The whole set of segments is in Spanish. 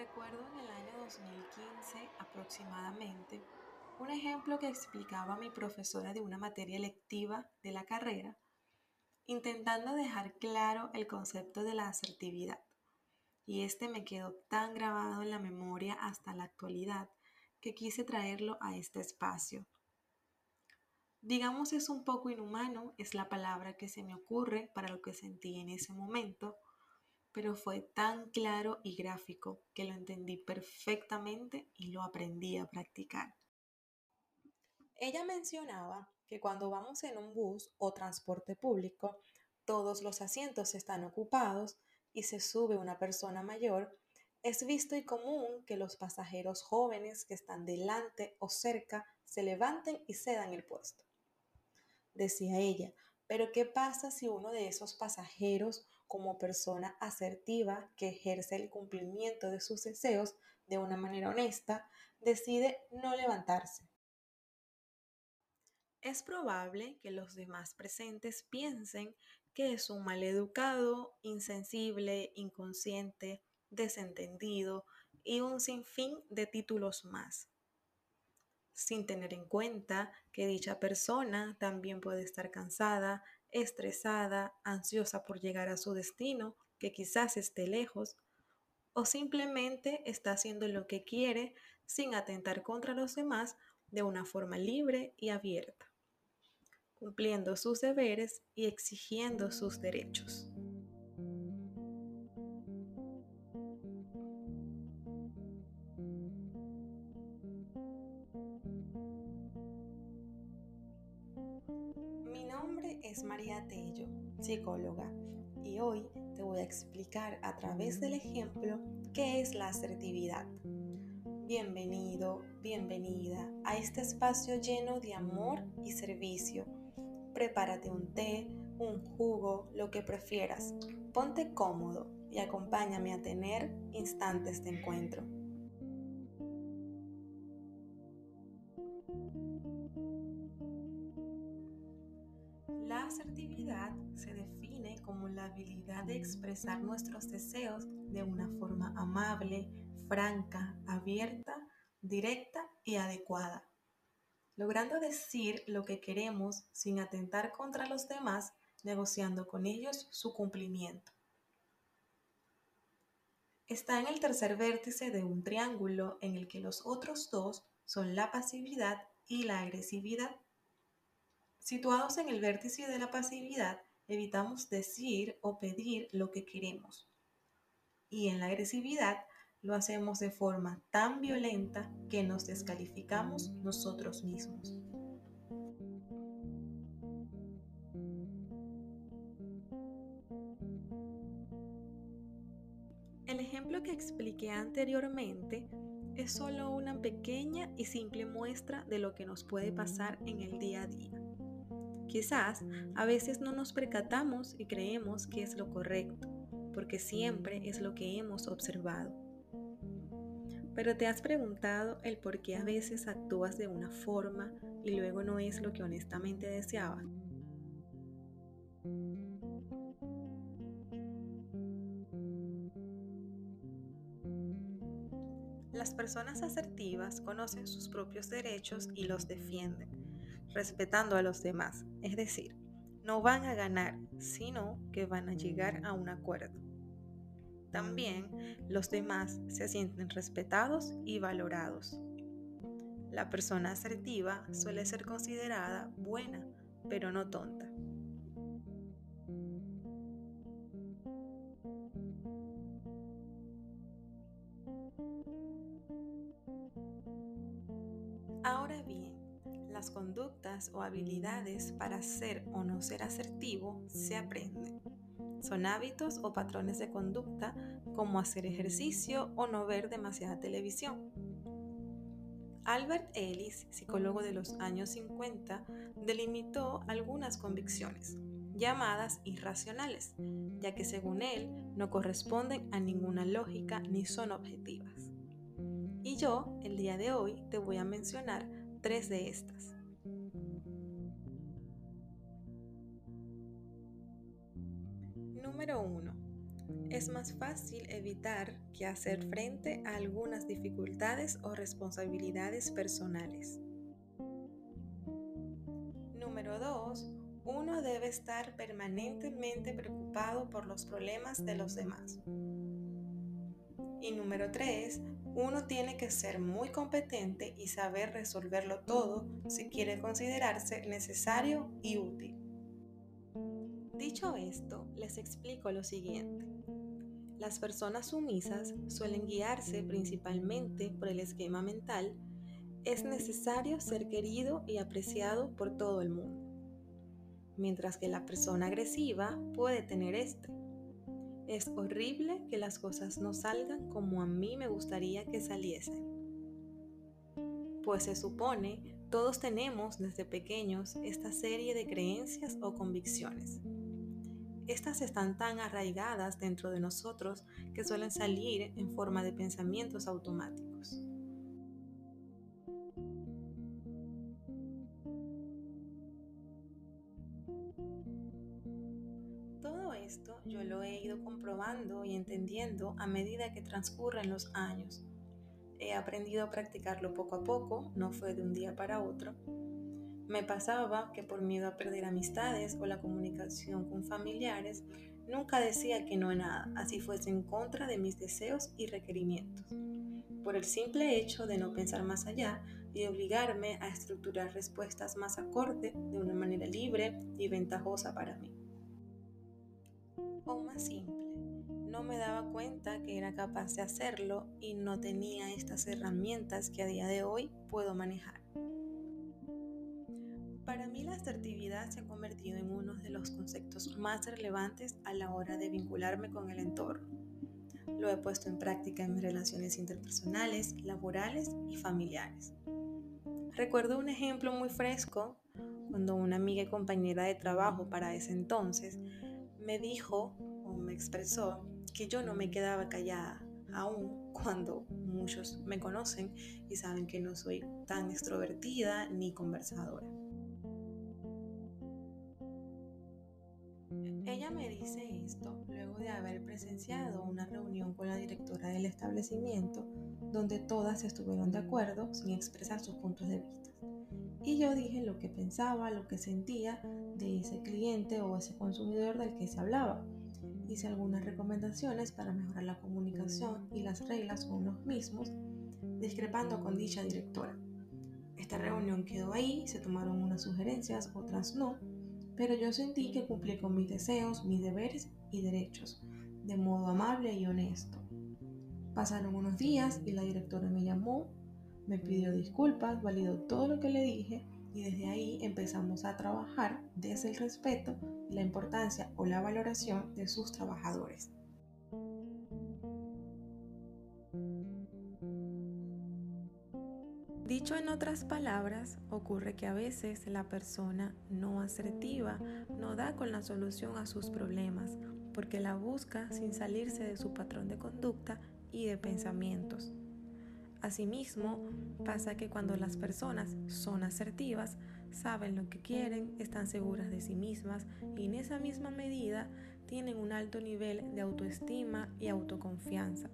Recuerdo en el año 2015 aproximadamente un ejemplo que explicaba mi profesora de una materia electiva de la carrera, intentando dejar claro el concepto de la asertividad. Y este me quedó tan grabado en la memoria hasta la actualidad que quise traerlo a este espacio. Digamos es un poco inhumano, es la palabra que se me ocurre para lo que sentí en ese momento, pero fue tan claro y gráfico que lo entendí perfectamente y lo aprendí a practicar. Ella mencionaba que cuando vamos en un bus o transporte público, todos los asientos están ocupados y se sube una persona mayor, es visto y común que los pasajeros jóvenes que están delante o cerca se levanten y cedan el puesto. Decía ella, pero ¿qué pasa si uno de esos pasajeros, como persona asertiva que ejerce el cumplimiento de sus deseos de una manera honesta, decide no levantarse? Es probable que los demás presentes piensen que es un maleducado, insensible, inconsciente, desentendido y un sinfín de títulos más sin tener en cuenta que dicha persona también puede estar cansada, estresada, ansiosa por llegar a su destino, que quizás esté lejos, o simplemente está haciendo lo que quiere sin atentar contra los demás de una forma libre y abierta, cumpliendo sus deberes y exigiendo sus derechos. Es María Tello, psicóloga, y hoy te voy a explicar a través del ejemplo qué es la asertividad. Bienvenido, bienvenida a este espacio lleno de amor y servicio. Prepárate un té, un jugo, lo que prefieras. Ponte cómodo y acompáñame a tener instantes de encuentro. La asertividad se define como la habilidad de expresar nuestros deseos de una forma amable, franca, abierta, directa y adecuada, logrando decir lo que queremos sin atentar contra los demás, negociando con ellos su cumplimiento. Está en el tercer vértice de un triángulo en el que los otros dos son la pasividad y la agresividad. Situados en el vértice de la pasividad, evitamos decir o pedir lo que queremos. Y en la agresividad lo hacemos de forma tan violenta que nos descalificamos nosotros mismos. El ejemplo que expliqué anteriormente es solo una pequeña y simple muestra de lo que nos puede pasar en el día a día. Quizás a veces no nos percatamos y creemos que es lo correcto, porque siempre es lo que hemos observado. Pero te has preguntado el por qué a veces actúas de una forma y luego no es lo que honestamente deseabas. Las personas asertivas conocen sus propios derechos y los defienden respetando a los demás. Es decir, no van a ganar, sino que van a llegar a un acuerdo. También los demás se sienten respetados y valorados. La persona asertiva suele ser considerada buena, pero no tonta. Conductas o habilidades para ser o no ser asertivo se aprenden. Son hábitos o patrones de conducta como hacer ejercicio o no ver demasiada televisión. Albert Ellis, psicólogo de los años 50, delimitó algunas convicciones, llamadas irracionales, ya que según él no corresponden a ninguna lógica ni son objetivas. Y yo, el día de hoy, te voy a mencionar tres de estas. Número 1. es más fácil evitar que hacer frente a algunas dificultades o responsabilidades personales. Número 2. Uno debe estar permanentemente preocupado por los problemas de los demás. Y número 3. Uno tiene que ser muy competente y saber resolverlo todo si quiere considerarse necesario y útil. Dicho esto, les explico lo siguiente. Las personas sumisas suelen guiarse principalmente por el esquema mental es necesario ser querido y apreciado por todo el mundo, mientras que la persona agresiva puede tener este. Es horrible que las cosas no salgan como a mí me gustaría que saliesen. Pues se supone todos tenemos desde pequeños esta serie de creencias o convicciones estas están tan arraigadas dentro de nosotros que suelen salir en forma de pensamientos automáticos. Todo esto yo lo he ido comprobando y entendiendo a medida que transcurren los años. He aprendido a practicarlo poco a poco, no fue de un día para otro, me pasaba que por miedo a perder amistades o la comunicación con familiares, nunca decía que no a nada, así fuese en contra de mis deseos y requerimientos. Por el simple hecho de no pensar más allá y obligarme a estructurar respuestas más acorde de una manera libre y ventajosa para mí. O más simple, no me daba cuenta que era capaz de hacerlo y no tenía estas herramientas que a día de hoy puedo manejar. Asertividad se ha convertido en uno de los conceptos más relevantes a la hora de vincularme con el entorno. Lo he puesto en práctica en mis relaciones interpersonales, laborales y familiares. Recuerdo un ejemplo muy fresco cuando una amiga y compañera de trabajo para ese entonces me dijo o me expresó que yo no me quedaba callada, aun cuando muchos me conocen y saben que no soy tan extrovertida ni conversadora. Dice esto luego de haber presenciado una reunión con la directora del establecimiento donde todas estuvieron de acuerdo sin expresar sus puntos de vista. Y yo dije lo que pensaba, lo que sentía de ese cliente o ese consumidor del que se hablaba. Hice algunas recomendaciones para mejorar la comunicación y las reglas con los mismos, discrepando con dicha directora. Esta reunión quedó ahí, se tomaron unas sugerencias, otras no, pero yo sentí que cumplí con mis deseos, mis deberes y derechos, de modo amable y honesto. Pasaron unos días y la directora me llamó, me pidió disculpas, validó todo lo que le dije y desde ahí empezamos a trabajar desde el respeto, la importancia o la valoración de sus trabajadores. Dicho en otras palabras, ocurre que a veces la persona no asertiva no da con la solución a sus problemas porque la busca sin salirse de su patrón de conducta y de pensamientos. Asimismo, pasa que cuando las personas son asertivas, saben lo que quieren, están seguras de sí mismas y en esa misma medida tienen un alto nivel de autoestima y autoconfianza.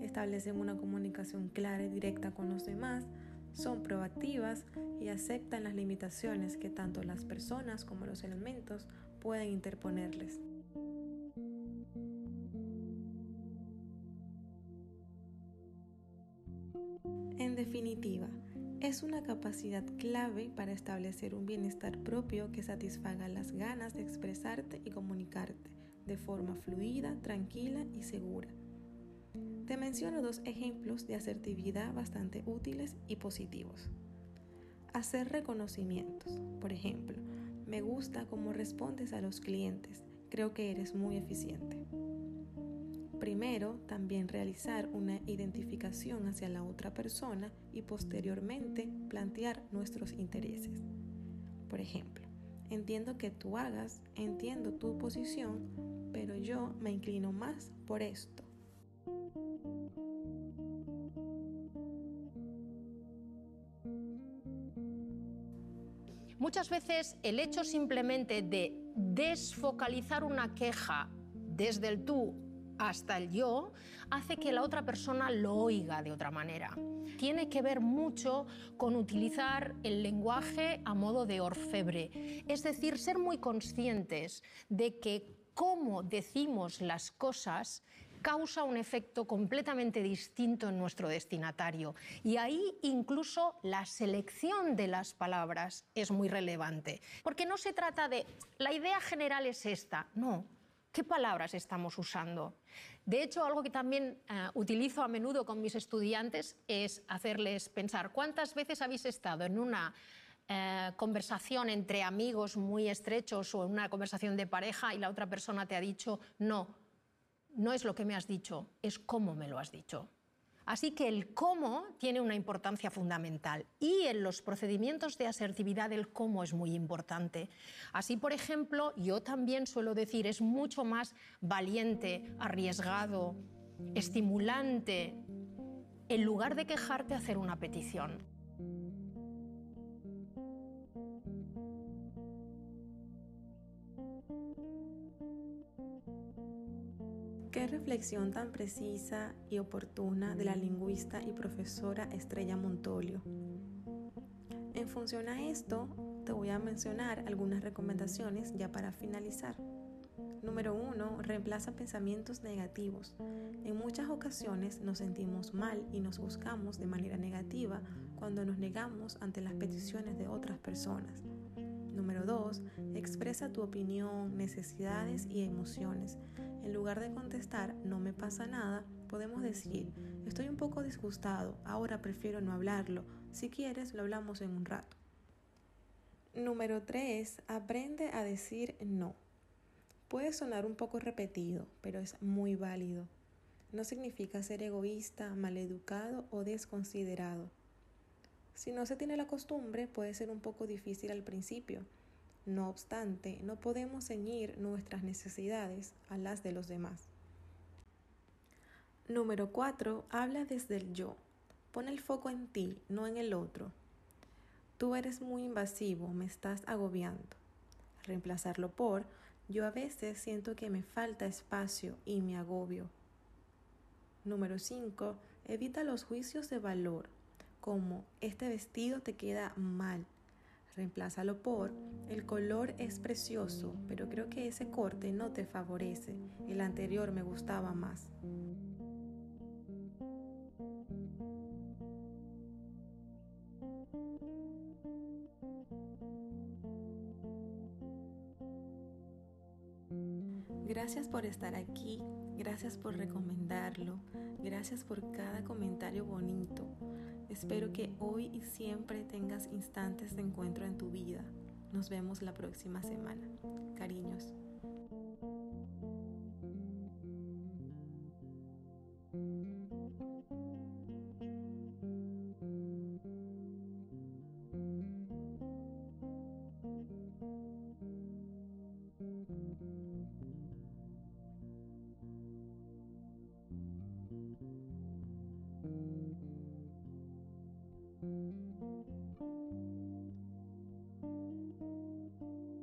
Establecen una comunicación clara y directa con los demás, son proactivas y aceptan las limitaciones que tanto las personas como los elementos pueden interponerles. En definitiva, es una capacidad clave para establecer un bienestar propio que satisfaga las ganas de expresarte y comunicarte de forma fluida, tranquila y segura te menciono dos ejemplos de asertividad bastante útiles y positivos. Hacer reconocimientos. Por ejemplo, me gusta cómo respondes a los clientes. Creo que eres muy eficiente. Primero, también realizar una identificación hacia la otra persona y posteriormente plantear nuestros intereses. Por ejemplo, entiendo que tú hagas, entiendo tu posición, pero yo me inclino más por esto Muchas veces el hecho simplemente de desfocalizar una queja desde el tú hasta el yo, hace que la otra persona lo oiga de otra manera. Tiene que ver mucho con utilizar el lenguaje a modo de orfebre, es decir, ser muy conscientes de que cómo decimos las cosas causa un efecto completamente distinto en nuestro destinatario. Y ahí incluso la selección de las palabras es muy relevante. Porque no se trata de, la idea general es esta, no. ¿Qué palabras estamos usando? De hecho, algo que también eh, utilizo a menudo con mis estudiantes es hacerles pensar cuántas veces habéis estado en una eh, conversación entre amigos muy estrechos o en una conversación de pareja y la otra persona te ha dicho no, no es lo que me has dicho, es cómo me lo has dicho. Así que el cómo tiene una importancia fundamental y en los procedimientos de asertividad el cómo es muy importante. Así, por ejemplo, yo también suelo decir, es mucho más valiente, arriesgado, estimulante, en lugar de quejarte, hacer una petición. Reflexión tan precisa y oportuna de la lingüista y profesora Estrella Montolio. En función a esto, te voy a mencionar algunas recomendaciones ya para finalizar. Número 1. Reemplaza pensamientos negativos. En muchas ocasiones nos sentimos mal y nos buscamos de manera negativa cuando nos negamos ante las peticiones de otras personas. Número 2. Expresa tu opinión, necesidades y emociones. En lugar de contestar, no me pasa nada, podemos decir, estoy un poco disgustado, ahora prefiero no hablarlo. Si quieres, lo hablamos en un rato. Número 3. Aprende a decir no. Puede sonar un poco repetido, pero es muy válido. No significa ser egoísta, maleducado o desconsiderado. Si no se tiene la costumbre, puede ser un poco difícil al principio. No obstante, no podemos ceñir nuestras necesidades a las de los demás. Número 4. Habla desde el yo. Pon el foco en ti, no en el otro. Tú eres muy invasivo, me estás agobiando. Reemplazarlo por yo a veces siento que me falta espacio y me agobio. Número 5. Evita los juicios de valor como este vestido te queda mal. Reemplázalo por el color es precioso, pero creo que ese corte no te favorece. El anterior me gustaba más. Gracias por estar aquí, gracias por recomendarlo, gracias por cada comentario bonito. Espero que hoy y siempre tengas instantes de encuentro en tu vida. Nos vemos la próxima semana. Cariños.